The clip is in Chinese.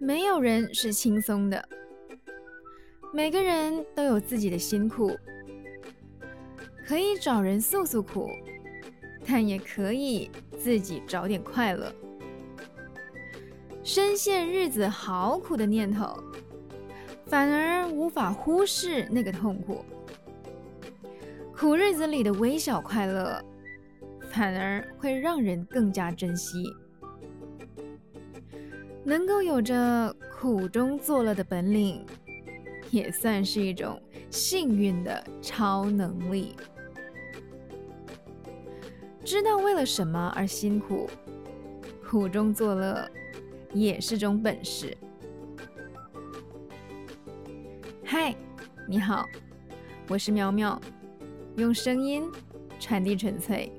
没有人是轻松的，每个人都有自己的辛苦，可以找人诉诉苦，但也可以自己找点快乐。深陷日子好苦的念头，反而无法忽视那个痛苦；苦日子里的微小快乐，反而会让人更加珍惜。能够有着苦中作乐的本领，也算是一种幸运的超能力。知道为了什么而辛苦，苦中作乐也是种本事。嗨，你好，我是苗苗，用声音传递纯粹。